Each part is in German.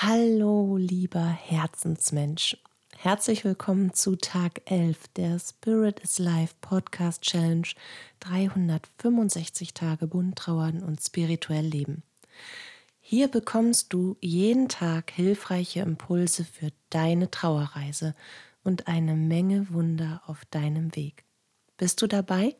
Hallo, lieber Herzensmensch. Herzlich willkommen zu Tag 11 der Spirit is Life Podcast Challenge 365 Tage bunt trauern und spirituell leben. Hier bekommst du jeden Tag hilfreiche Impulse für deine Trauerreise und eine Menge Wunder auf deinem Weg. Bist du dabei?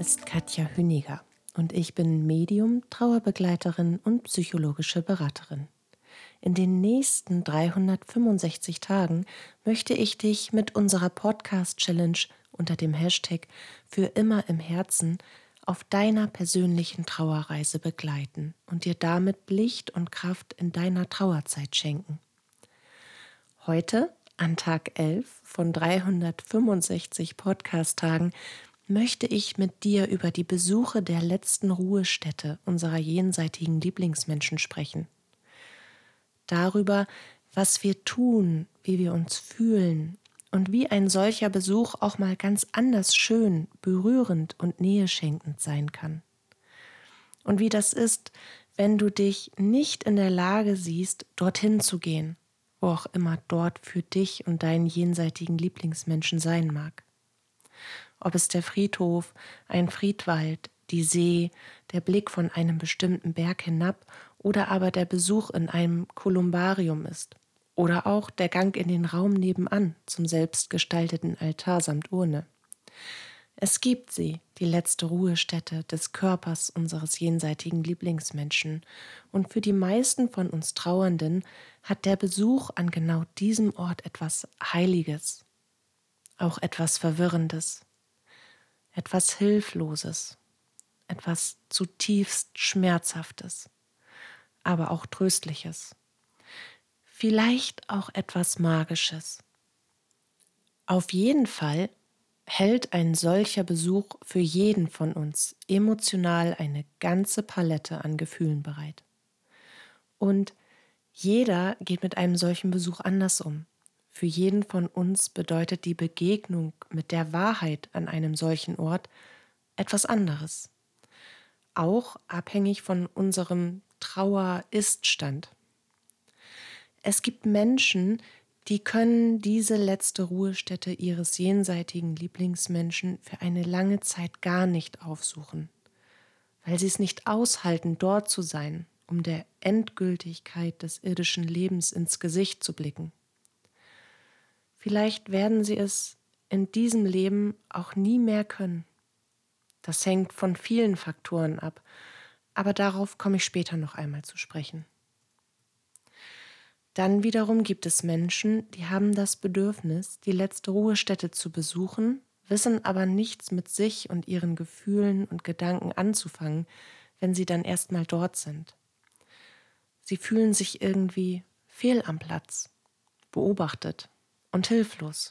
Ist Katja Hüniger und ich bin Medium, Trauerbegleiterin und psychologische Beraterin. In den nächsten 365 Tagen möchte ich dich mit unserer Podcast-Challenge unter dem Hashtag für immer im Herzen auf deiner persönlichen Trauerreise begleiten und dir damit Licht und Kraft in deiner Trauerzeit schenken. Heute, an Tag 11 von 365 Podcast-Tagen, möchte ich mit dir über die Besuche der letzten Ruhestätte unserer jenseitigen Lieblingsmenschen sprechen. Darüber, was wir tun, wie wir uns fühlen und wie ein solcher Besuch auch mal ganz anders schön, berührend und näheschenkend sein kann. Und wie das ist, wenn du dich nicht in der Lage siehst, dorthin zu gehen, wo auch immer dort für dich und deinen jenseitigen Lieblingsmenschen sein mag ob es der Friedhof, ein Friedwald, die See, der Blick von einem bestimmten Berg hinab oder aber der Besuch in einem Kolumbarium ist. Oder auch der Gang in den Raum nebenan zum selbstgestalteten Altar samt Urne. Es gibt sie, die letzte Ruhestätte des Körpers unseres jenseitigen Lieblingsmenschen, und für die meisten von uns Trauernden hat der Besuch an genau diesem Ort etwas Heiliges, auch etwas Verwirrendes etwas Hilfloses, etwas zutiefst Schmerzhaftes, aber auch Tröstliches, vielleicht auch etwas Magisches. Auf jeden Fall hält ein solcher Besuch für jeden von uns emotional eine ganze Palette an Gefühlen bereit. Und jeder geht mit einem solchen Besuch anders um. Für jeden von uns bedeutet die Begegnung mit der Wahrheit an einem solchen Ort etwas anderes. Auch abhängig von unserem Trauer-Ist-Stand. Es gibt Menschen, die können diese letzte Ruhestätte ihres jenseitigen Lieblingsmenschen für eine lange Zeit gar nicht aufsuchen, weil sie es nicht aushalten, dort zu sein, um der Endgültigkeit des irdischen Lebens ins Gesicht zu blicken. Vielleicht werden sie es in diesem Leben auch nie mehr können. Das hängt von vielen Faktoren ab, aber darauf komme ich später noch einmal zu sprechen. Dann wiederum gibt es Menschen, die haben das Bedürfnis, die letzte Ruhestätte zu besuchen, wissen aber nichts mit sich und ihren Gefühlen und Gedanken anzufangen, wenn sie dann erstmal dort sind. Sie fühlen sich irgendwie fehl am Platz, beobachtet, und hilflos.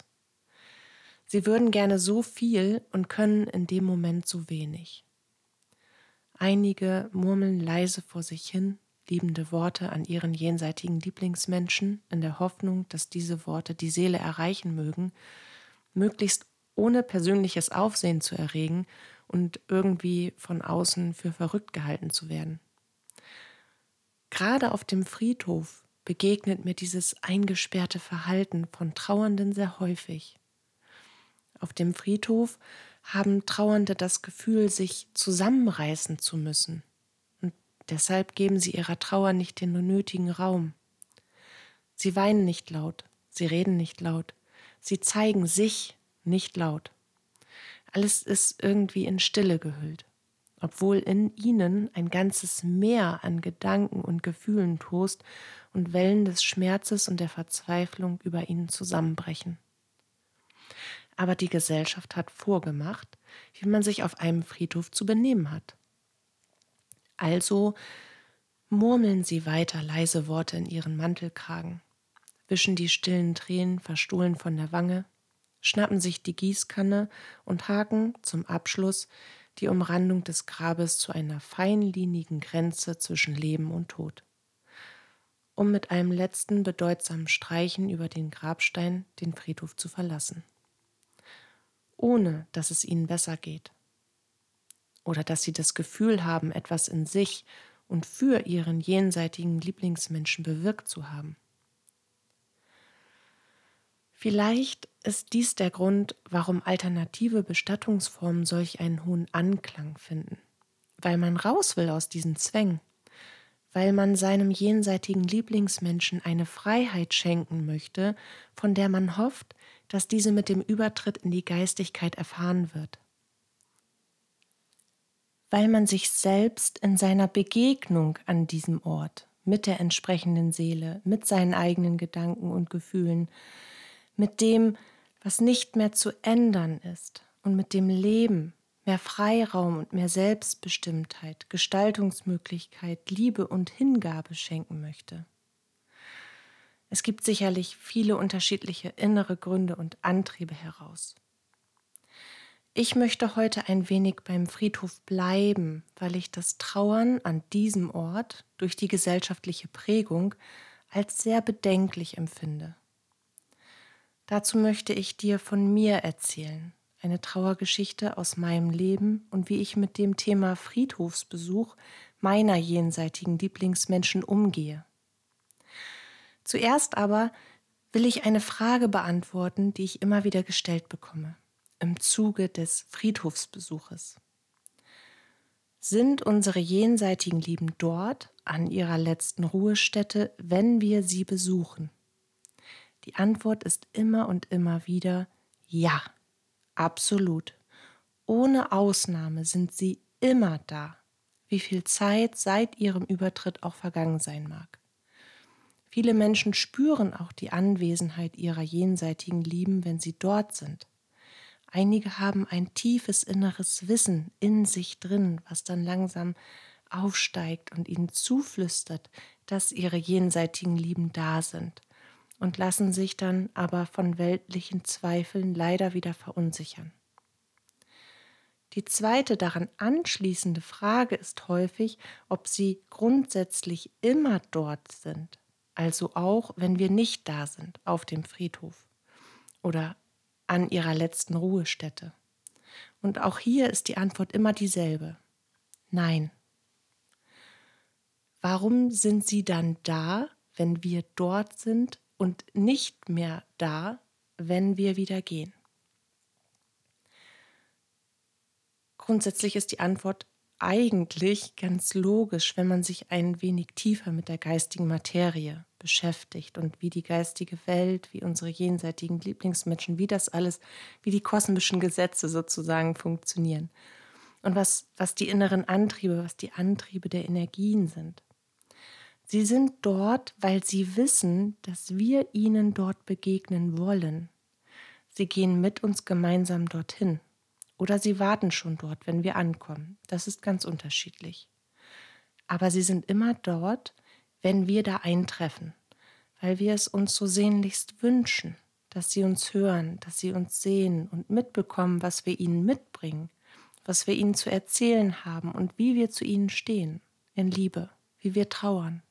Sie würden gerne so viel und können in dem Moment so wenig. Einige murmeln leise vor sich hin, liebende Worte an ihren jenseitigen Lieblingsmenschen, in der Hoffnung, dass diese Worte die Seele erreichen mögen, möglichst ohne persönliches Aufsehen zu erregen und irgendwie von außen für verrückt gehalten zu werden. Gerade auf dem Friedhof begegnet mir dieses eingesperrte Verhalten von Trauernden sehr häufig. Auf dem Friedhof haben Trauernde das Gefühl, sich zusammenreißen zu müssen. Und deshalb geben sie ihrer Trauer nicht den nötigen Raum. Sie weinen nicht laut, sie reden nicht laut, sie zeigen sich nicht laut. Alles ist irgendwie in Stille gehüllt obwohl in ihnen ein ganzes Meer an Gedanken und Gefühlen tost und Wellen des Schmerzes und der Verzweiflung über ihnen zusammenbrechen. Aber die Gesellschaft hat vorgemacht, wie man sich auf einem Friedhof zu benehmen hat. Also murmeln sie weiter leise Worte in ihren Mantelkragen, wischen die stillen Tränen verstohlen von der Wange, schnappen sich die Gießkanne und haken zum Abschluss die Umrandung des Grabes zu einer feinlinigen Grenze zwischen Leben und Tod, um mit einem letzten bedeutsamen Streichen über den Grabstein den Friedhof zu verlassen. ohne dass es ihnen besser geht. Oder dass sie das Gefühl haben, etwas in sich und für ihren jenseitigen Lieblingsmenschen bewirkt zu haben. Vielleicht ist dies der Grund, warum alternative Bestattungsformen solch einen hohen Anklang finden, weil man raus will aus diesen Zwängen, weil man seinem jenseitigen Lieblingsmenschen eine Freiheit schenken möchte, von der man hofft, dass diese mit dem Übertritt in die Geistigkeit erfahren wird. Weil man sich selbst in seiner Begegnung an diesem Ort mit der entsprechenden Seele, mit seinen eigenen Gedanken und Gefühlen, mit dem, was nicht mehr zu ändern ist und mit dem Leben mehr Freiraum und mehr Selbstbestimmtheit, Gestaltungsmöglichkeit, Liebe und Hingabe schenken möchte. Es gibt sicherlich viele unterschiedliche innere Gründe und Antriebe heraus. Ich möchte heute ein wenig beim Friedhof bleiben, weil ich das Trauern an diesem Ort durch die gesellschaftliche Prägung als sehr bedenklich empfinde. Dazu möchte ich dir von mir erzählen, eine Trauergeschichte aus meinem Leben und wie ich mit dem Thema Friedhofsbesuch meiner jenseitigen Lieblingsmenschen umgehe. Zuerst aber will ich eine Frage beantworten, die ich immer wieder gestellt bekomme im Zuge des Friedhofsbesuches. Sind unsere jenseitigen Lieben dort an ihrer letzten Ruhestätte, wenn wir sie besuchen? Die Antwort ist immer und immer wieder ja, absolut. Ohne Ausnahme sind sie immer da, wie viel Zeit seit ihrem Übertritt auch vergangen sein mag. Viele Menschen spüren auch die Anwesenheit ihrer jenseitigen Lieben, wenn sie dort sind. Einige haben ein tiefes inneres Wissen in sich drin, was dann langsam aufsteigt und ihnen zuflüstert, dass ihre jenseitigen Lieben da sind und lassen sich dann aber von weltlichen Zweifeln leider wieder verunsichern. Die zweite daran anschließende Frage ist häufig, ob sie grundsätzlich immer dort sind, also auch wenn wir nicht da sind auf dem Friedhof oder an ihrer letzten Ruhestätte. Und auch hier ist die Antwort immer dieselbe. Nein. Warum sind sie dann da, wenn wir dort sind und nicht mehr da, wenn wir wieder gehen? Grundsätzlich ist die Antwort eigentlich ganz logisch, wenn man sich ein wenig tiefer mit der geistigen Materie beschäftigt und wie die geistige Welt, wie unsere jenseitigen Lieblingsmenschen, wie das alles, wie die kosmischen Gesetze sozusagen funktionieren. Und was, was die inneren Antriebe, was die Antriebe der Energien sind. Sie sind dort, weil sie wissen, dass wir ihnen dort begegnen wollen. Sie gehen mit uns gemeinsam dorthin. Oder sie warten schon dort, wenn wir ankommen. Das ist ganz unterschiedlich. Aber sie sind immer dort, wenn wir da eintreffen, weil wir es uns so sehnlichst wünschen, dass sie uns hören, dass sie uns sehen und mitbekommen, was wir ihnen mitbringen, was wir ihnen zu erzählen haben und wie wir zu ihnen stehen, in Liebe, wie wir trauern.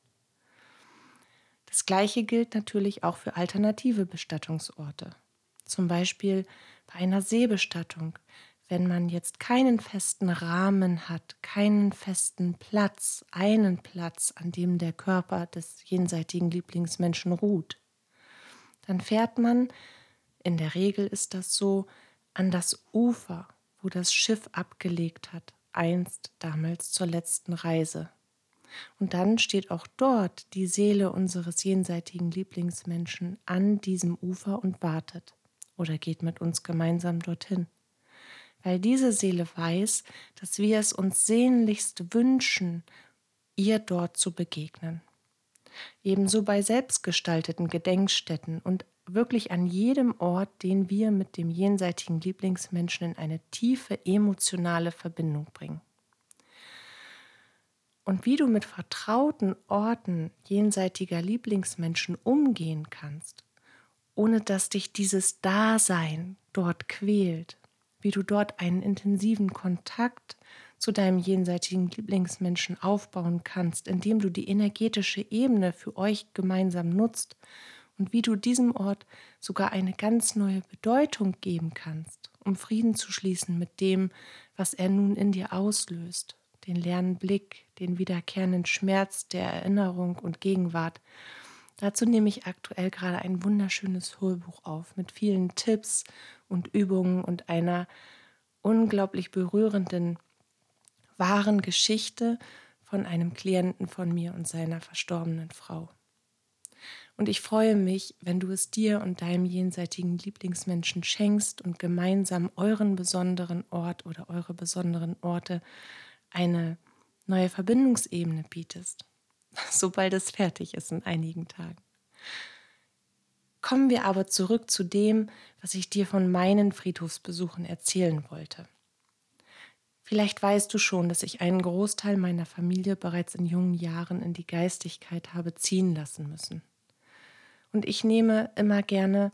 Das Gleiche gilt natürlich auch für alternative Bestattungsorte. Zum Beispiel bei einer Seebestattung, wenn man jetzt keinen festen Rahmen hat, keinen festen Platz, einen Platz, an dem der Körper des jenseitigen Lieblingsmenschen ruht, dann fährt man, in der Regel ist das so, an das Ufer, wo das Schiff abgelegt hat, einst damals zur letzten Reise. Und dann steht auch dort die Seele unseres jenseitigen Lieblingsmenschen an diesem Ufer und wartet oder geht mit uns gemeinsam dorthin. Weil diese Seele weiß, dass wir es uns sehnlichst wünschen, ihr dort zu begegnen. Ebenso bei selbstgestalteten Gedenkstätten und wirklich an jedem Ort, den wir mit dem jenseitigen Lieblingsmenschen in eine tiefe emotionale Verbindung bringen und wie du mit vertrauten Orten jenseitiger Lieblingsmenschen umgehen kannst, ohne dass dich dieses Dasein dort quält, wie du dort einen intensiven Kontakt zu deinem jenseitigen Lieblingsmenschen aufbauen kannst, indem du die energetische Ebene für euch gemeinsam nutzt und wie du diesem Ort sogar eine ganz neue Bedeutung geben kannst, um Frieden zu schließen mit dem, was er nun in dir auslöst, den leeren Blick, den wiederkehrenden Schmerz der Erinnerung und Gegenwart. Dazu nehme ich aktuell gerade ein wunderschönes Hörbuch auf mit vielen Tipps und Übungen und einer unglaublich berührenden, wahren Geschichte von einem Klienten von mir und seiner verstorbenen Frau. Und ich freue mich, wenn du es dir und deinem jenseitigen Lieblingsmenschen schenkst und gemeinsam euren besonderen Ort oder eure besonderen Orte eine neue Verbindungsebene bietest, sobald es fertig ist in einigen Tagen. Kommen wir aber zurück zu dem, was ich dir von meinen Friedhofsbesuchen erzählen wollte. Vielleicht weißt du schon, dass ich einen Großteil meiner Familie bereits in jungen Jahren in die Geistigkeit habe ziehen lassen müssen. Und ich nehme immer gerne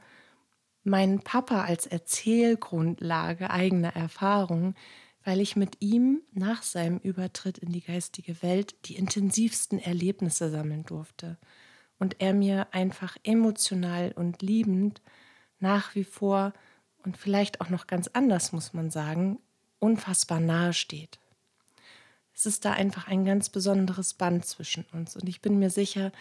meinen Papa als Erzählgrundlage eigener Erfahrungen, weil ich mit ihm nach seinem Übertritt in die geistige Welt die intensivsten Erlebnisse sammeln durfte und er mir einfach emotional und liebend nach wie vor und vielleicht auch noch ganz anders, muss man sagen, unfassbar nahe steht. Es ist da einfach ein ganz besonderes Band zwischen uns und ich bin mir sicher,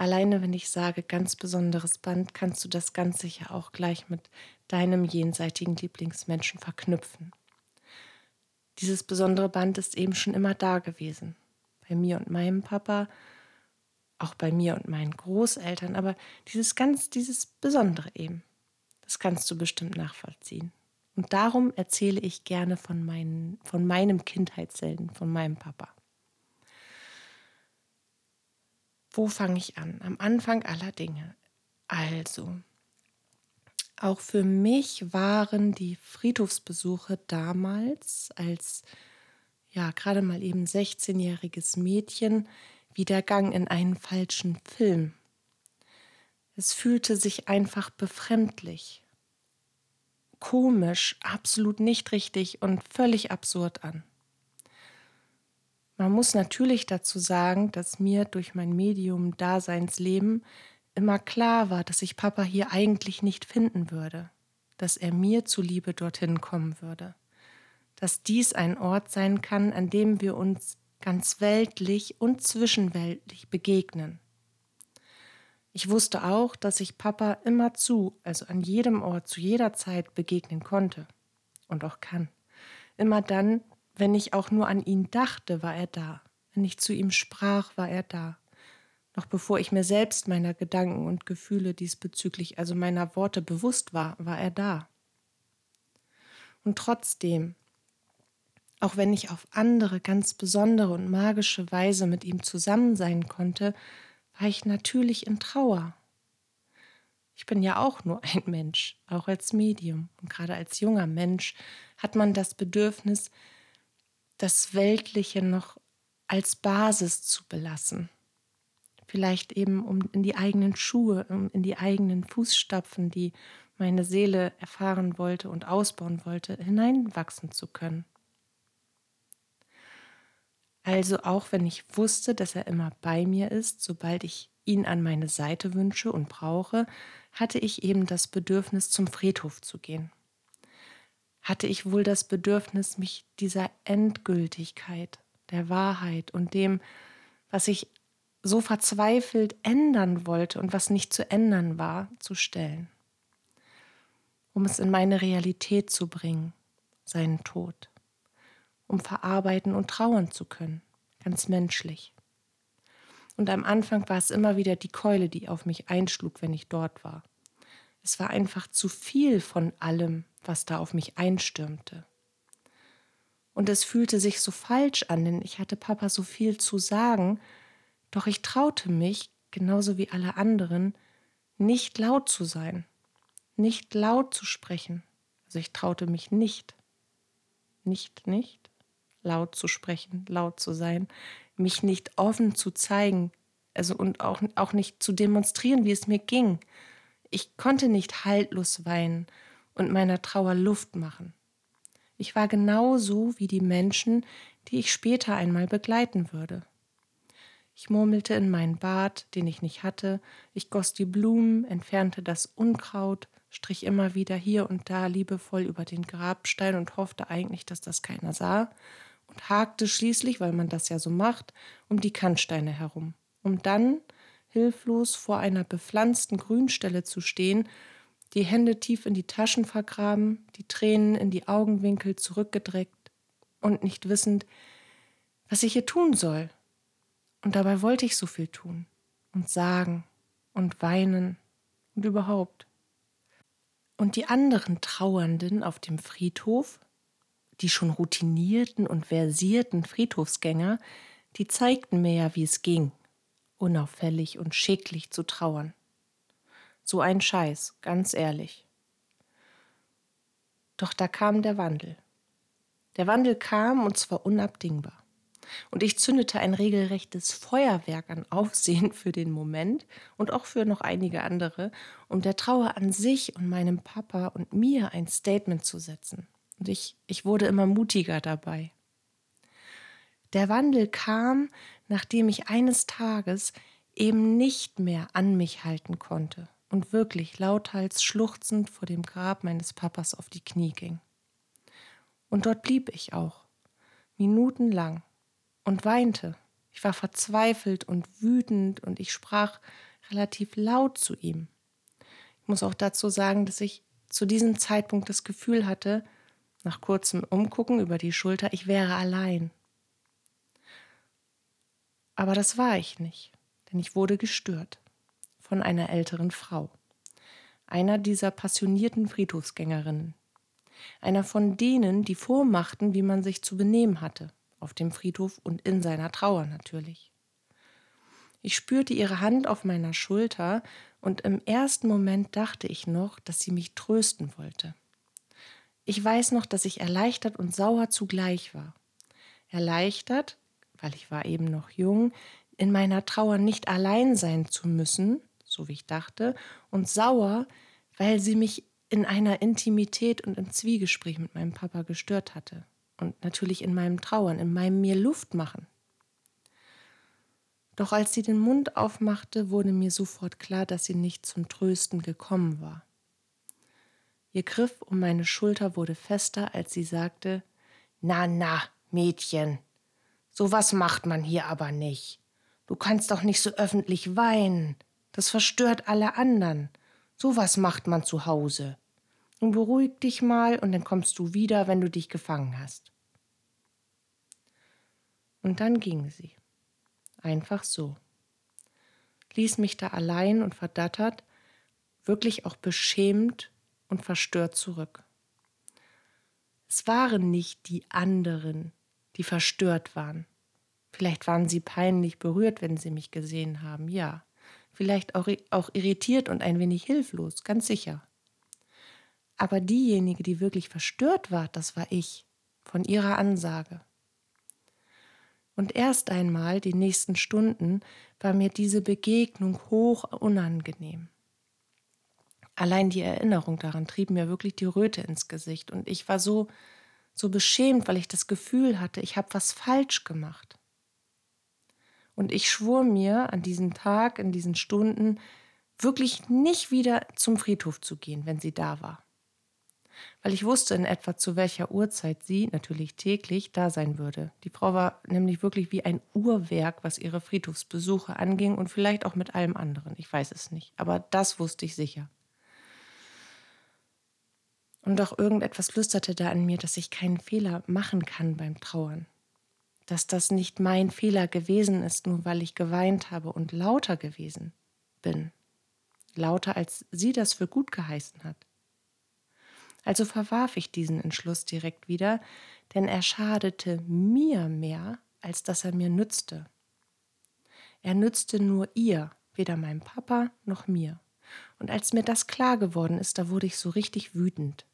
Alleine wenn ich sage ganz besonderes Band, kannst du das ganz sicher auch gleich mit deinem jenseitigen Lieblingsmenschen verknüpfen. Dieses besondere Band ist eben schon immer da gewesen. Bei mir und meinem Papa, auch bei mir und meinen Großeltern, aber dieses ganz, dieses Besondere eben, das kannst du bestimmt nachvollziehen. Und darum erzähle ich gerne von, meinen, von meinem Kindheitshelden, von meinem Papa. Wo fange ich an? Am Anfang aller Dinge. Also, auch für mich waren die Friedhofsbesuche damals als ja gerade mal eben 16-jähriges Mädchen wie der Gang in einen falschen Film. Es fühlte sich einfach befremdlich, komisch, absolut nicht richtig und völlig absurd an. Man muss natürlich dazu sagen, dass mir durch mein Medium-Daseinsleben immer klar war, dass ich Papa hier eigentlich nicht finden würde, dass er mir zuliebe dorthin kommen würde, dass dies ein Ort sein kann, an dem wir uns ganz weltlich und zwischenweltlich begegnen. Ich wusste auch, dass ich Papa immer zu, also an jedem Ort, zu jeder Zeit begegnen konnte und auch kann. Immer dann, wenn ich auch nur an ihn dachte, war er da. Wenn ich zu ihm sprach, war er da. Noch bevor ich mir selbst meiner Gedanken und Gefühle diesbezüglich, also meiner Worte bewusst war, war er da. Und trotzdem, auch wenn ich auf andere, ganz besondere und magische Weise mit ihm zusammen sein konnte, war ich natürlich in Trauer. Ich bin ja auch nur ein Mensch, auch als Medium. Und gerade als junger Mensch hat man das Bedürfnis, das Weltliche noch als Basis zu belassen. Vielleicht eben um in die eigenen Schuhe, um in die eigenen Fußstapfen, die meine Seele erfahren wollte und ausbauen wollte, hineinwachsen zu können. Also auch wenn ich wusste, dass er immer bei mir ist, sobald ich ihn an meine Seite wünsche und brauche, hatte ich eben das Bedürfnis, zum Friedhof zu gehen hatte ich wohl das Bedürfnis, mich dieser Endgültigkeit, der Wahrheit und dem, was ich so verzweifelt ändern wollte und was nicht zu ändern war, zu stellen, um es in meine Realität zu bringen, seinen Tod, um verarbeiten und trauern zu können, ganz menschlich. Und am Anfang war es immer wieder die Keule, die auf mich einschlug, wenn ich dort war. Es war einfach zu viel von allem, was da auf mich einstürmte. Und es fühlte sich so falsch an, denn ich hatte Papa so viel zu sagen, doch ich traute mich, genauso wie alle anderen, nicht laut zu sein, nicht laut zu sprechen. Also ich traute mich nicht, nicht, nicht laut zu sprechen, laut zu sein, mich nicht offen zu zeigen, also und auch, auch nicht zu demonstrieren, wie es mir ging. Ich konnte nicht haltlos weinen und meiner Trauer Luft machen. Ich war genauso wie die Menschen, die ich später einmal begleiten würde. Ich murmelte in meinen Bart, den ich nicht hatte, ich goss die Blumen, entfernte das Unkraut, strich immer wieder hier und da liebevoll über den Grabstein und hoffte eigentlich, dass das keiner sah, und hakte schließlich, weil man das ja so macht, um die Kannsteine herum, um dann hilflos vor einer bepflanzten Grünstelle zu stehen, die Hände tief in die Taschen vergraben, die Tränen in die Augenwinkel zurückgedreckt und nicht wissend, was ich hier tun soll. Und dabei wollte ich so viel tun und sagen und weinen und überhaupt. Und die anderen Trauernden auf dem Friedhof, die schon routinierten und versierten Friedhofsgänger, die zeigten mir ja, wie es ging, unauffällig und schicklich zu trauern. So ein Scheiß, ganz ehrlich. Doch da kam der Wandel. Der Wandel kam und zwar unabdingbar. Und ich zündete ein regelrechtes Feuerwerk an Aufsehen für den Moment und auch für noch einige andere, um der Trauer an sich und meinem Papa und mir ein Statement zu setzen. Und ich, ich wurde immer mutiger dabei. Der Wandel kam, nachdem ich eines Tages eben nicht mehr an mich halten konnte und wirklich lauthals schluchzend vor dem Grab meines Papas auf die Knie ging. Und dort blieb ich auch, minutenlang, und weinte. Ich war verzweifelt und wütend und ich sprach relativ laut zu ihm. Ich muss auch dazu sagen, dass ich zu diesem Zeitpunkt das Gefühl hatte, nach kurzem Umgucken über die Schulter, ich wäre allein. Aber das war ich nicht, denn ich wurde gestört von einer älteren Frau, einer dieser passionierten Friedhofsgängerinnen, einer von denen, die vormachten, wie man sich zu benehmen hatte auf dem Friedhof und in seiner Trauer natürlich. Ich spürte ihre Hand auf meiner Schulter und im ersten Moment dachte ich noch, dass sie mich trösten wollte. Ich weiß noch, dass ich erleichtert und sauer zugleich war. Erleichtert, weil ich war eben noch jung, in meiner Trauer nicht allein sein zu müssen, so wie ich dachte, und sauer, weil sie mich in einer Intimität und im Zwiegespräch mit meinem Papa gestört hatte und natürlich in meinem Trauern, in meinem mir Luft machen. Doch als sie den Mund aufmachte, wurde mir sofort klar, dass sie nicht zum Trösten gekommen war. Ihr Griff um meine Schulter wurde fester, als sie sagte Na, na, Mädchen, so was macht man hier aber nicht. Du kannst doch nicht so öffentlich weinen. Das verstört alle anderen. So was macht man zu Hause. Nun beruhig dich mal und dann kommst du wieder, wenn du dich gefangen hast. Und dann ging sie. Einfach so. Ließ mich da allein und verdattert, wirklich auch beschämt und verstört zurück. Es waren nicht die anderen, die verstört waren. Vielleicht waren sie peinlich berührt, wenn sie mich gesehen haben, ja. Vielleicht auch, auch irritiert und ein wenig hilflos, ganz sicher. Aber diejenige, die wirklich verstört war, das war ich, von ihrer Ansage. Und erst einmal, die nächsten Stunden, war mir diese Begegnung hoch unangenehm. Allein die Erinnerung daran trieb mir wirklich die Röte ins Gesicht und ich war so, so beschämt, weil ich das Gefühl hatte, ich habe was falsch gemacht. Und ich schwor mir an diesem Tag, in diesen Stunden, wirklich nicht wieder zum Friedhof zu gehen, wenn sie da war weil ich wusste in etwa zu welcher Uhrzeit sie, natürlich täglich, da sein würde. Die Frau war nämlich wirklich wie ein Uhrwerk, was ihre Friedhofsbesuche anging und vielleicht auch mit allem anderen. Ich weiß es nicht, aber das wusste ich sicher. Und doch irgendetwas flüsterte da in mir, dass ich keinen Fehler machen kann beim Trauern. Dass das nicht mein Fehler gewesen ist, nur weil ich geweint habe und lauter gewesen bin. Lauter, als sie das für gut geheißen hat. Also verwarf ich diesen Entschluss direkt wieder, denn er schadete mir mehr, als dass er mir nützte. Er nützte nur ihr, weder meinem Papa noch mir. Und als mir das klar geworden ist, da wurde ich so richtig wütend.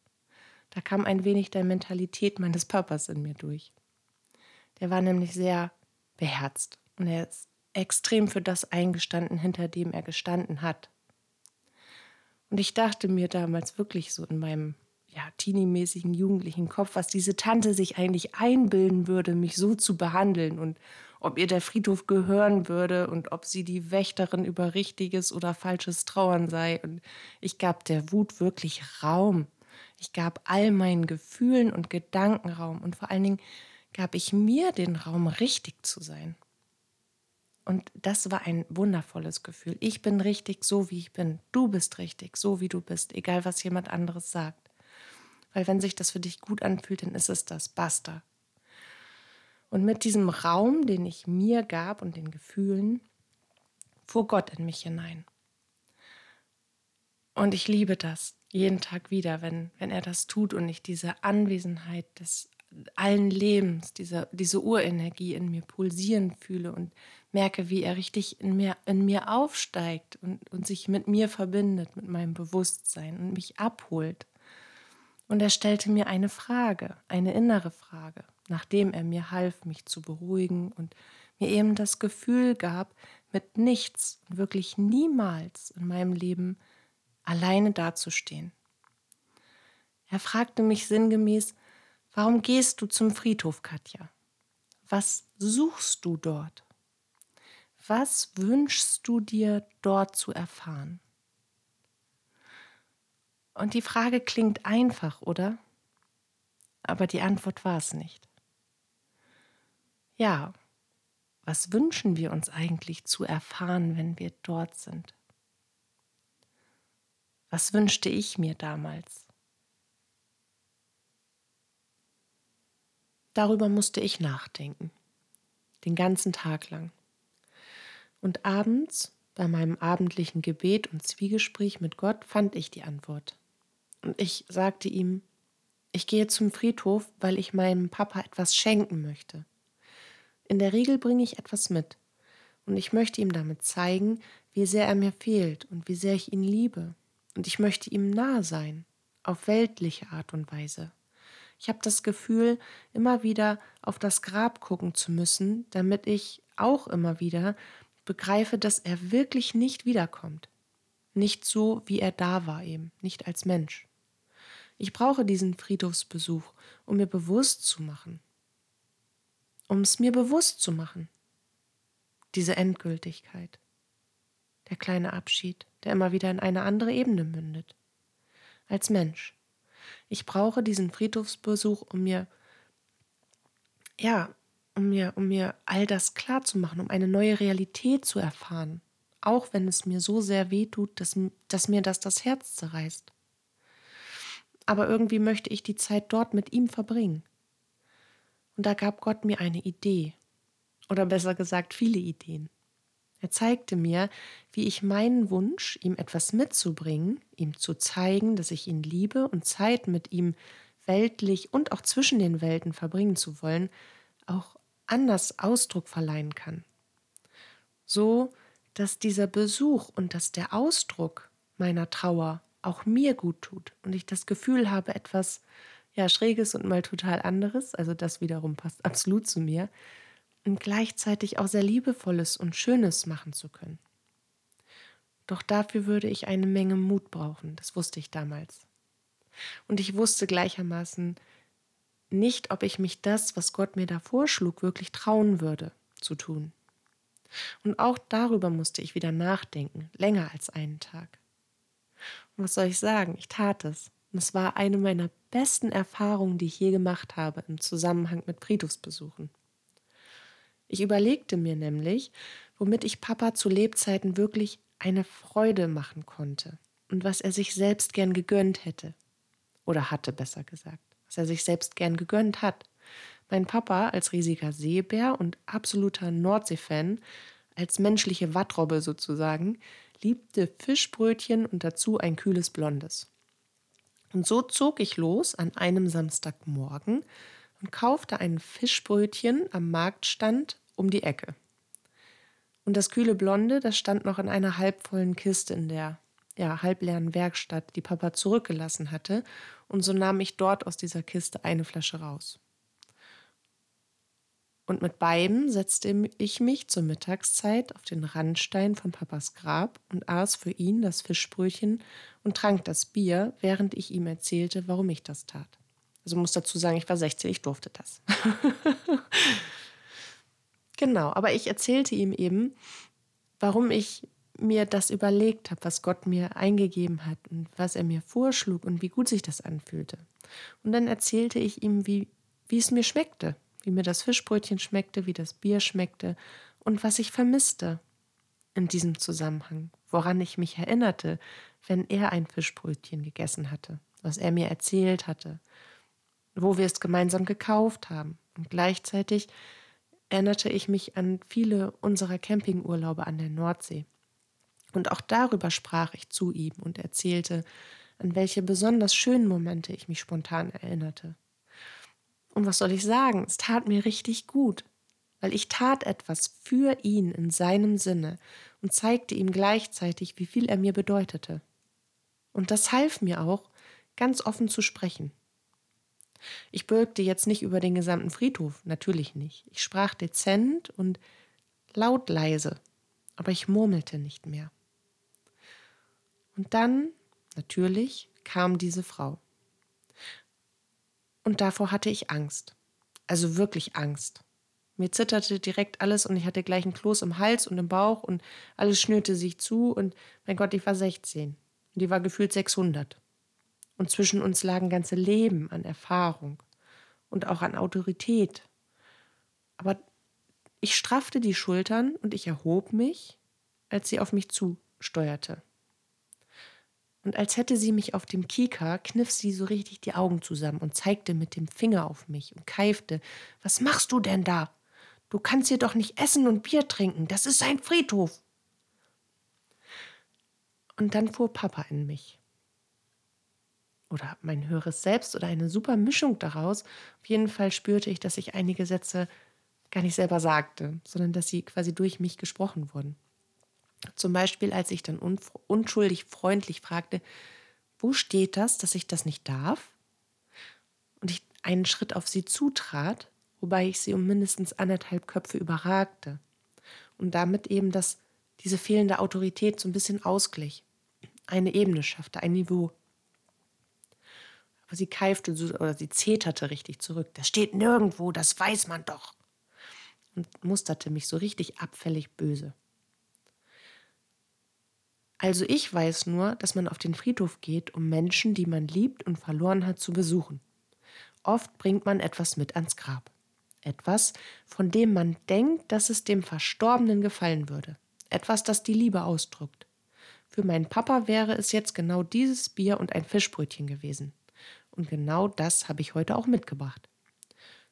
Da kam ein wenig der Mentalität meines Papas in mir durch. Der war nämlich sehr beherzt und er ist extrem für das eingestanden, hinter dem er gestanden hat. Und ich dachte mir damals wirklich so in meinem ja, teenie-mäßigen jugendlichen Kopf, was diese Tante sich eigentlich einbilden würde, mich so zu behandeln und ob ihr der Friedhof gehören würde und ob sie die Wächterin über richtiges oder falsches Trauern sei. Und ich gab der Wut wirklich Raum. Ich gab all meinen Gefühlen und Gedanken Raum und vor allen Dingen gab ich mir den Raum, richtig zu sein. Und das war ein wundervolles Gefühl. Ich bin richtig so, wie ich bin. Du bist richtig, so wie du bist, egal was jemand anderes sagt. Weil wenn sich das für dich gut anfühlt, dann ist es das. Basta. Und mit diesem Raum, den ich mir gab und den Gefühlen, fuhr Gott in mich hinein. Und ich liebe das jeden Tag wieder, wenn, wenn er das tut und ich diese Anwesenheit des allen Lebens, diese, diese Urenergie in mir pulsieren fühle und merke, wie er richtig in mir, in mir aufsteigt und, und sich mit mir verbindet, mit meinem Bewusstsein und mich abholt. Und er stellte mir eine Frage, eine innere Frage, nachdem er mir half, mich zu beruhigen und mir eben das Gefühl gab, mit nichts und wirklich niemals in meinem Leben alleine dazustehen. Er fragte mich sinngemäß, warum gehst du zum Friedhof, Katja? Was suchst du dort? Was wünschst du dir dort zu erfahren? Und die Frage klingt einfach, oder? Aber die Antwort war es nicht. Ja, was wünschen wir uns eigentlich zu erfahren, wenn wir dort sind? Was wünschte ich mir damals? Darüber musste ich nachdenken, den ganzen Tag lang. Und abends, bei meinem abendlichen Gebet und Zwiegespräch mit Gott, fand ich die Antwort. Und ich sagte ihm, ich gehe zum Friedhof, weil ich meinem Papa etwas schenken möchte. In der Regel bringe ich etwas mit. Und ich möchte ihm damit zeigen, wie sehr er mir fehlt und wie sehr ich ihn liebe. Und ich möchte ihm nahe sein, auf weltliche Art und Weise. Ich habe das Gefühl, immer wieder auf das Grab gucken zu müssen, damit ich auch immer wieder begreife, dass er wirklich nicht wiederkommt. Nicht so, wie er da war eben, nicht als Mensch. Ich brauche diesen Friedhofsbesuch, um mir bewusst zu machen. Um es mir bewusst zu machen. Diese Endgültigkeit. Der kleine Abschied, der immer wieder in eine andere Ebene mündet. Als Mensch. Ich brauche diesen Friedhofsbesuch, um mir, ja, um mir, um mir all das klar zu machen, um eine neue Realität zu erfahren. Auch wenn es mir so sehr weh tut, dass, dass mir das das Herz zerreißt aber irgendwie möchte ich die Zeit dort mit ihm verbringen. Und da gab Gott mir eine Idee, oder besser gesagt viele Ideen. Er zeigte mir, wie ich meinen Wunsch, ihm etwas mitzubringen, ihm zu zeigen, dass ich ihn liebe und Zeit mit ihm weltlich und auch zwischen den Welten verbringen zu wollen, auch anders Ausdruck verleihen kann. So, dass dieser Besuch und dass der Ausdruck meiner Trauer auch mir gut tut und ich das Gefühl habe, etwas ja Schräges und mal total anderes, also das wiederum passt absolut zu mir, und gleichzeitig auch sehr Liebevolles und Schönes machen zu können. Doch dafür würde ich eine Menge Mut brauchen, das wusste ich damals. Und ich wusste gleichermaßen nicht, ob ich mich das, was Gott mir da vorschlug, wirklich trauen würde zu tun. Und auch darüber musste ich wieder nachdenken, länger als einen Tag. Was soll ich sagen? Ich tat es. Und es war eine meiner besten Erfahrungen, die ich je gemacht habe im Zusammenhang mit Friedhofsbesuchen. Ich überlegte mir nämlich, womit ich Papa zu Lebzeiten wirklich eine Freude machen konnte und was er sich selbst gern gegönnt hätte. Oder hatte, besser gesagt. Was er sich selbst gern gegönnt hat. Mein Papa als riesiger Seebär und absoluter Nordsee-Fan, als menschliche Wattrobbe sozusagen, liebte Fischbrötchen und dazu ein kühles Blondes. Und so zog ich los an einem Samstagmorgen und kaufte ein Fischbrötchen am Marktstand um die Ecke. Und das kühle Blonde, das stand noch in einer halbvollen Kiste in der ja, halbleeren Werkstatt, die Papa zurückgelassen hatte, und so nahm ich dort aus dieser Kiste eine Flasche raus. Und mit beiden setzte ich mich zur Mittagszeit auf den Randstein von Papas Grab und aß für ihn das Fischbrötchen und trank das Bier, während ich ihm erzählte, warum ich das tat. Also muss dazu sagen, ich war 16, ich durfte das. Genau, aber ich erzählte ihm eben, warum ich mir das überlegt habe, was Gott mir eingegeben hat und was er mir vorschlug und wie gut sich das anfühlte. Und dann erzählte ich ihm, wie, wie es mir schmeckte, wie mir das Fischbrötchen schmeckte, wie das Bier schmeckte und was ich vermisste in diesem Zusammenhang, woran ich mich erinnerte, wenn er ein Fischbrötchen gegessen hatte, was er mir erzählt hatte, wo wir es gemeinsam gekauft haben. Und gleichzeitig erinnerte ich mich an viele unserer Campingurlaube an der Nordsee. Und auch darüber sprach ich zu ihm und erzählte, an welche besonders schönen Momente ich mich spontan erinnerte. Und was soll ich sagen? Es tat mir richtig gut, weil ich tat etwas für ihn in seinem Sinne und zeigte ihm gleichzeitig, wie viel er mir bedeutete. Und das half mir auch, ganz offen zu sprechen. Ich bürgte jetzt nicht über den gesamten Friedhof, natürlich nicht. Ich sprach dezent und laut leise, aber ich murmelte nicht mehr. Und dann, natürlich, kam diese Frau. Und davor hatte ich Angst. Also wirklich Angst. Mir zitterte direkt alles und ich hatte gleich ein Kloß im Hals und im Bauch und alles schnürte sich zu und mein Gott, ich war 16 und die war gefühlt 600. Und zwischen uns lagen ganze Leben an Erfahrung und auch an Autorität. Aber ich straffte die Schultern und ich erhob mich, als sie auf mich zusteuerte. Und als hätte sie mich auf dem Kieker, kniff sie so richtig die Augen zusammen und zeigte mit dem Finger auf mich und keifte: Was machst du denn da? Du kannst hier doch nicht essen und Bier trinken. Das ist ein Friedhof. Und dann fuhr Papa in mich oder mein höheres Selbst oder eine super Mischung daraus. Auf jeden Fall spürte ich, dass ich einige Sätze gar nicht selber sagte, sondern dass sie quasi durch mich gesprochen wurden. Zum Beispiel, als ich dann unschuldig freundlich fragte, wo steht das, dass ich das nicht darf? Und ich einen Schritt auf sie zutrat, wobei ich sie um mindestens anderthalb Köpfe überragte und damit eben das, diese fehlende Autorität so ein bisschen ausglich, eine Ebene schaffte, ein Niveau. Aber sie keifte oder sie zeterte richtig zurück. Das steht nirgendwo, das weiß man doch. Und musterte mich so richtig abfällig böse. Also ich weiß nur, dass man auf den Friedhof geht, um Menschen, die man liebt und verloren hat, zu besuchen. Oft bringt man etwas mit ans Grab. Etwas, von dem man denkt, dass es dem Verstorbenen gefallen würde. Etwas, das die Liebe ausdrückt. Für meinen Papa wäre es jetzt genau dieses Bier und ein Fischbrötchen gewesen. Und genau das habe ich heute auch mitgebracht.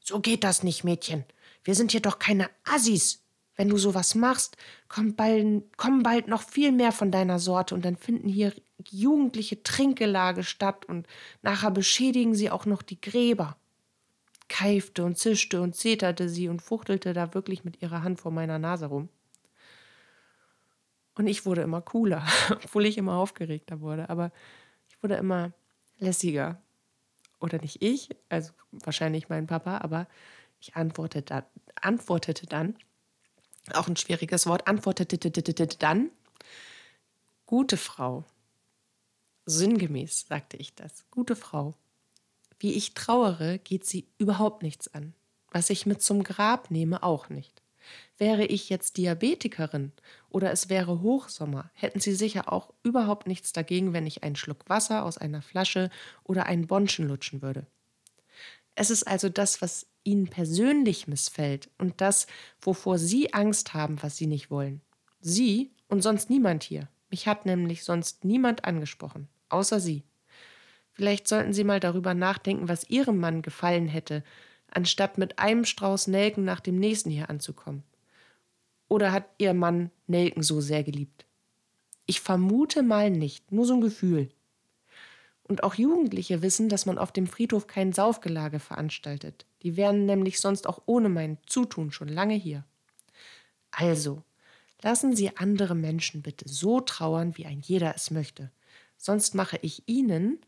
So geht das nicht, Mädchen. Wir sind hier doch keine Assis. Wenn du sowas machst, kommen bald, kommen bald noch viel mehr von deiner Sorte und dann finden hier jugendliche Trinkgelage statt und nachher beschädigen sie auch noch die Gräber. Keifte und zischte und zeterte sie und fuchtelte da wirklich mit ihrer Hand vor meiner Nase rum. Und ich wurde immer cooler, obwohl ich immer aufgeregter wurde, aber ich wurde immer lässiger oder nicht ich, also wahrscheinlich mein Papa, aber ich antwortete, antwortete dann, auch ein schwieriges Wort, antwortete dann, gute Frau. Sinngemäß sagte ich das, gute Frau. Wie ich trauere, geht sie überhaupt nichts an. Was ich mit zum Grab nehme, auch nicht. Wäre ich jetzt Diabetikerin oder es wäre Hochsommer, hätten Sie sicher auch überhaupt nichts dagegen, wenn ich einen Schluck Wasser aus einer Flasche oder einen Bonschen lutschen würde. Es ist also das, was Ihnen persönlich missfällt und das, wovor Sie Angst haben, was Sie nicht wollen. Sie und sonst niemand hier. Mich hat nämlich sonst niemand angesprochen, außer Sie. Vielleicht sollten Sie mal darüber nachdenken, was Ihrem Mann gefallen hätte, anstatt mit einem Strauß Nelken nach dem nächsten hier anzukommen. Oder hat Ihr Mann Nelken so sehr geliebt? Ich vermute mal nicht, nur so ein Gefühl. Und auch Jugendliche wissen, dass man auf dem Friedhof kein Saufgelage veranstaltet. Die wären nämlich sonst auch ohne mein Zutun schon lange hier. Also, lassen Sie andere Menschen bitte so trauern, wie ein jeder es möchte. Sonst mache ich Ihnen,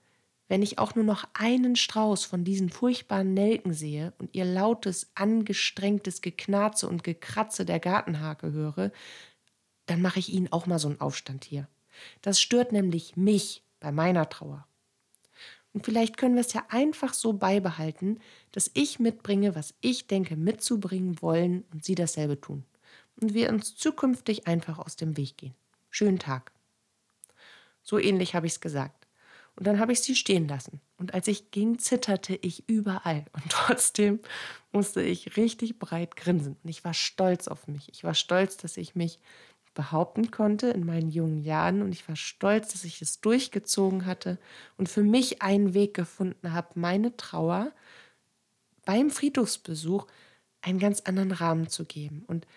wenn ich auch nur noch einen Strauß von diesen furchtbaren Nelken sehe und ihr lautes, angestrengtes Geknarze und Gekratze der Gartenhake höre, dann mache ich ihnen auch mal so einen Aufstand hier. Das stört nämlich mich bei meiner Trauer. Und vielleicht können wir es ja einfach so beibehalten, dass ich mitbringe, was ich denke mitzubringen wollen und Sie dasselbe tun. Und wir uns zukünftig einfach aus dem Weg gehen. Schönen Tag. So ähnlich habe ich es gesagt. Und dann habe ich sie stehen lassen. Und als ich ging, zitterte ich überall. Und trotzdem musste ich richtig breit grinsen. Und ich war stolz auf mich. Ich war stolz, dass ich mich behaupten konnte in meinen jungen Jahren und ich war stolz, dass ich es durchgezogen hatte und für mich einen Weg gefunden habe, meine Trauer beim Friedhofsbesuch einen ganz anderen Rahmen zu geben und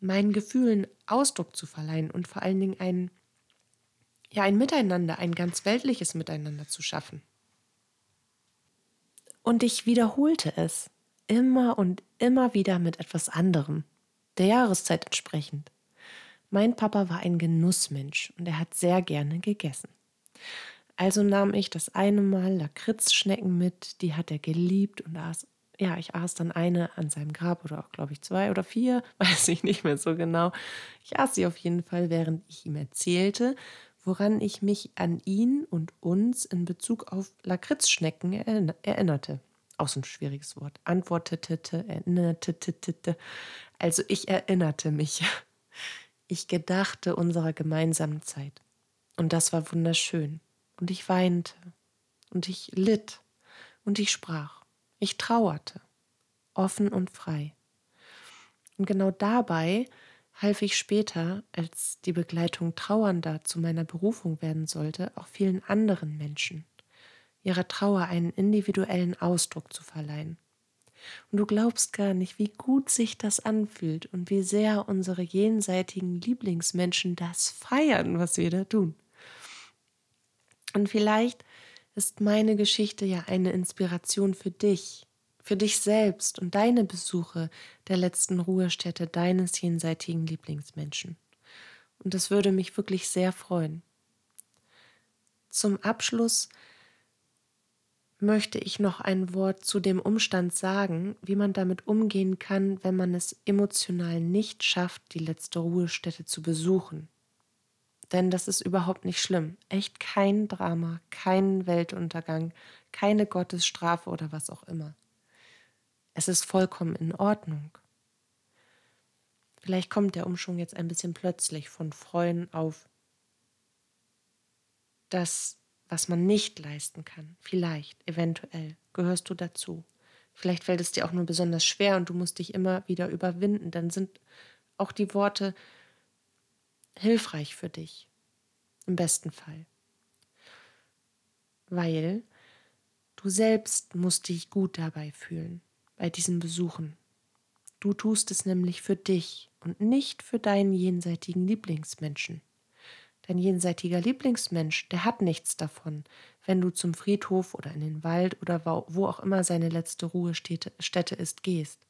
meinen Gefühlen Ausdruck zu verleihen und vor allen Dingen ein, ja, ein Miteinander, ein ganz weltliches Miteinander zu schaffen. Und ich wiederholte es immer und immer wieder mit etwas anderem, der Jahreszeit entsprechend. Mein Papa war ein Genussmensch und er hat sehr gerne gegessen. Also nahm ich das eine Mal Lakritzschnecken mit, die hat er geliebt und aß, ja, ich aß dann eine an seinem Grab oder auch, glaube ich, zwei oder vier, weiß ich nicht mehr so genau. Ich aß sie auf jeden Fall, während ich ihm erzählte, woran ich mich an ihn und uns in Bezug auf Lakritzschnecken erinnerte. Auch so ein schwieriges Wort. Antwortete, erinnerte. Also ich erinnerte mich. Ich gedachte unserer gemeinsamen Zeit. Und das war wunderschön. Und ich weinte. Und ich litt. Und ich sprach. Ich trauerte. Offen und frei. Und genau dabei half ich später, als die Begleitung Trauernder zu meiner Berufung werden sollte, auch vielen anderen Menschen, ihrer Trauer einen individuellen Ausdruck zu verleihen. Und du glaubst gar nicht, wie gut sich das anfühlt und wie sehr unsere jenseitigen Lieblingsmenschen das feiern, was wir da tun. Und vielleicht ist meine Geschichte ja eine Inspiration für dich, für dich selbst und deine Besuche der letzten Ruhestätte deines jenseitigen Lieblingsmenschen. Und das würde mich wirklich sehr freuen. Zum Abschluss möchte ich noch ein Wort zu dem Umstand sagen, wie man damit umgehen kann, wenn man es emotional nicht schafft, die letzte Ruhestätte zu besuchen. Denn das ist überhaupt nicht schlimm. Echt kein Drama, kein Weltuntergang, keine Gottesstrafe oder was auch immer. Es ist vollkommen in Ordnung. Vielleicht kommt der Umschwung jetzt ein bisschen plötzlich von Freuen auf das was man nicht leisten kann. Vielleicht, eventuell, gehörst du dazu. Vielleicht fällt es dir auch nur besonders schwer und du musst dich immer wieder überwinden. Dann sind auch die Worte hilfreich für dich. Im besten Fall. Weil du selbst musst dich gut dabei fühlen, bei diesen Besuchen. Du tust es nämlich für dich und nicht für deinen jenseitigen Lieblingsmenschen. Dein jenseitiger Lieblingsmensch, der hat nichts davon, wenn du zum Friedhof oder in den Wald oder wo auch immer seine letzte Ruhestätte ist, gehst.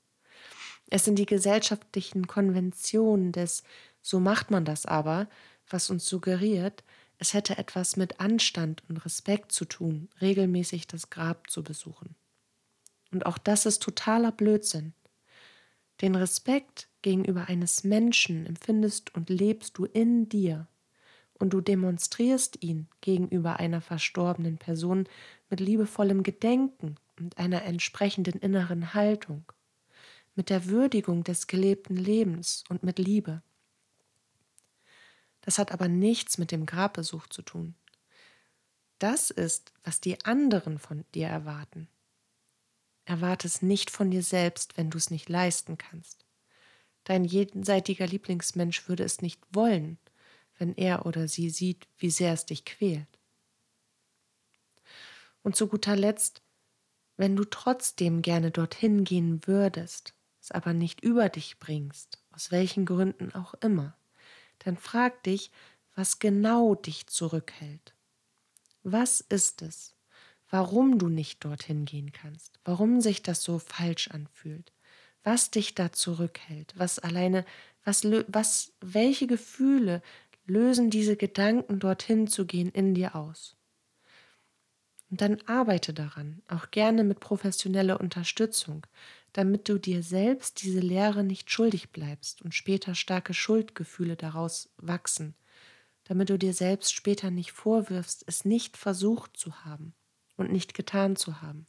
Es sind die gesellschaftlichen Konventionen des So macht man das aber, was uns suggeriert, es hätte etwas mit Anstand und Respekt zu tun, regelmäßig das Grab zu besuchen. Und auch das ist totaler Blödsinn. Den Respekt gegenüber eines Menschen empfindest und lebst du in dir und du demonstrierst ihn gegenüber einer verstorbenen Person mit liebevollem Gedenken und einer entsprechenden inneren Haltung, mit der Würdigung des gelebten Lebens und mit Liebe. Das hat aber nichts mit dem Grabbesuch zu tun. Das ist, was die anderen von dir erwarten. Erwarte es nicht von dir selbst, wenn du es nicht leisten kannst. Dein jenseitiger Lieblingsmensch würde es nicht wollen, wenn er oder sie sieht, wie sehr es dich quält. Und zu guter Letzt, wenn du trotzdem gerne dorthin gehen würdest, es aber nicht über dich bringst, aus welchen Gründen auch immer, dann frag dich, was genau dich zurückhält. Was ist es, warum du nicht dorthin gehen kannst, warum sich das so falsch anfühlt, was dich da zurückhält, was alleine, was, was, welche Gefühle lösen diese Gedanken, dorthin zu gehen, in dir aus. Und dann arbeite daran, auch gerne mit professioneller Unterstützung, damit du dir selbst diese Lehre nicht schuldig bleibst und später starke Schuldgefühle daraus wachsen, damit du dir selbst später nicht vorwirfst, es nicht versucht zu haben und nicht getan zu haben.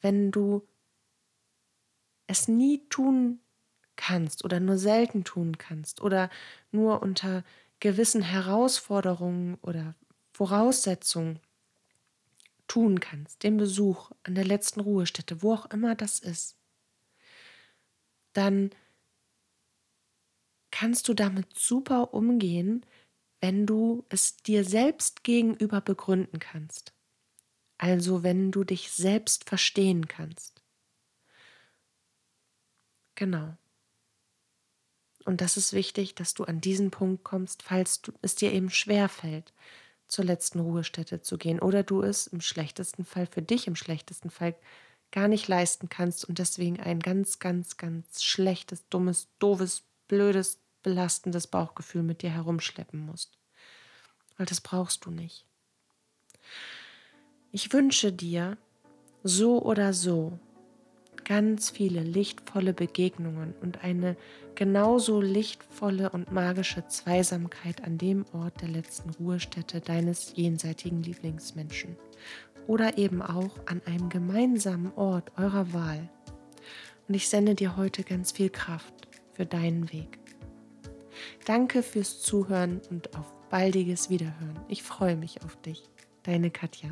Wenn du es nie tun kannst oder nur selten tun kannst oder nur unter gewissen Herausforderungen oder Voraussetzungen tun kannst, den Besuch an der letzten Ruhestätte, wo auch immer das ist, dann kannst du damit super umgehen, wenn du es dir selbst gegenüber begründen kannst. Also wenn du dich selbst verstehen kannst. Genau. Und das ist wichtig, dass du an diesen Punkt kommst, falls du, es dir eben schwer fällt, zur letzten Ruhestätte zu gehen oder du es im schlechtesten Fall für dich im schlechtesten Fall gar nicht leisten kannst und deswegen ein ganz, ganz, ganz schlechtes, dummes, doofes, blödes, belastendes Bauchgefühl mit dir herumschleppen musst. Weil das brauchst du nicht. Ich wünsche dir so oder so ganz viele lichtvolle Begegnungen und eine genauso lichtvolle und magische Zweisamkeit an dem Ort der letzten Ruhestätte deines jenseitigen Lieblingsmenschen oder eben auch an einem gemeinsamen Ort eurer Wahl. Und ich sende dir heute ganz viel Kraft für deinen Weg. Danke fürs Zuhören und auf baldiges Wiederhören. Ich freue mich auf dich. Deine Katja.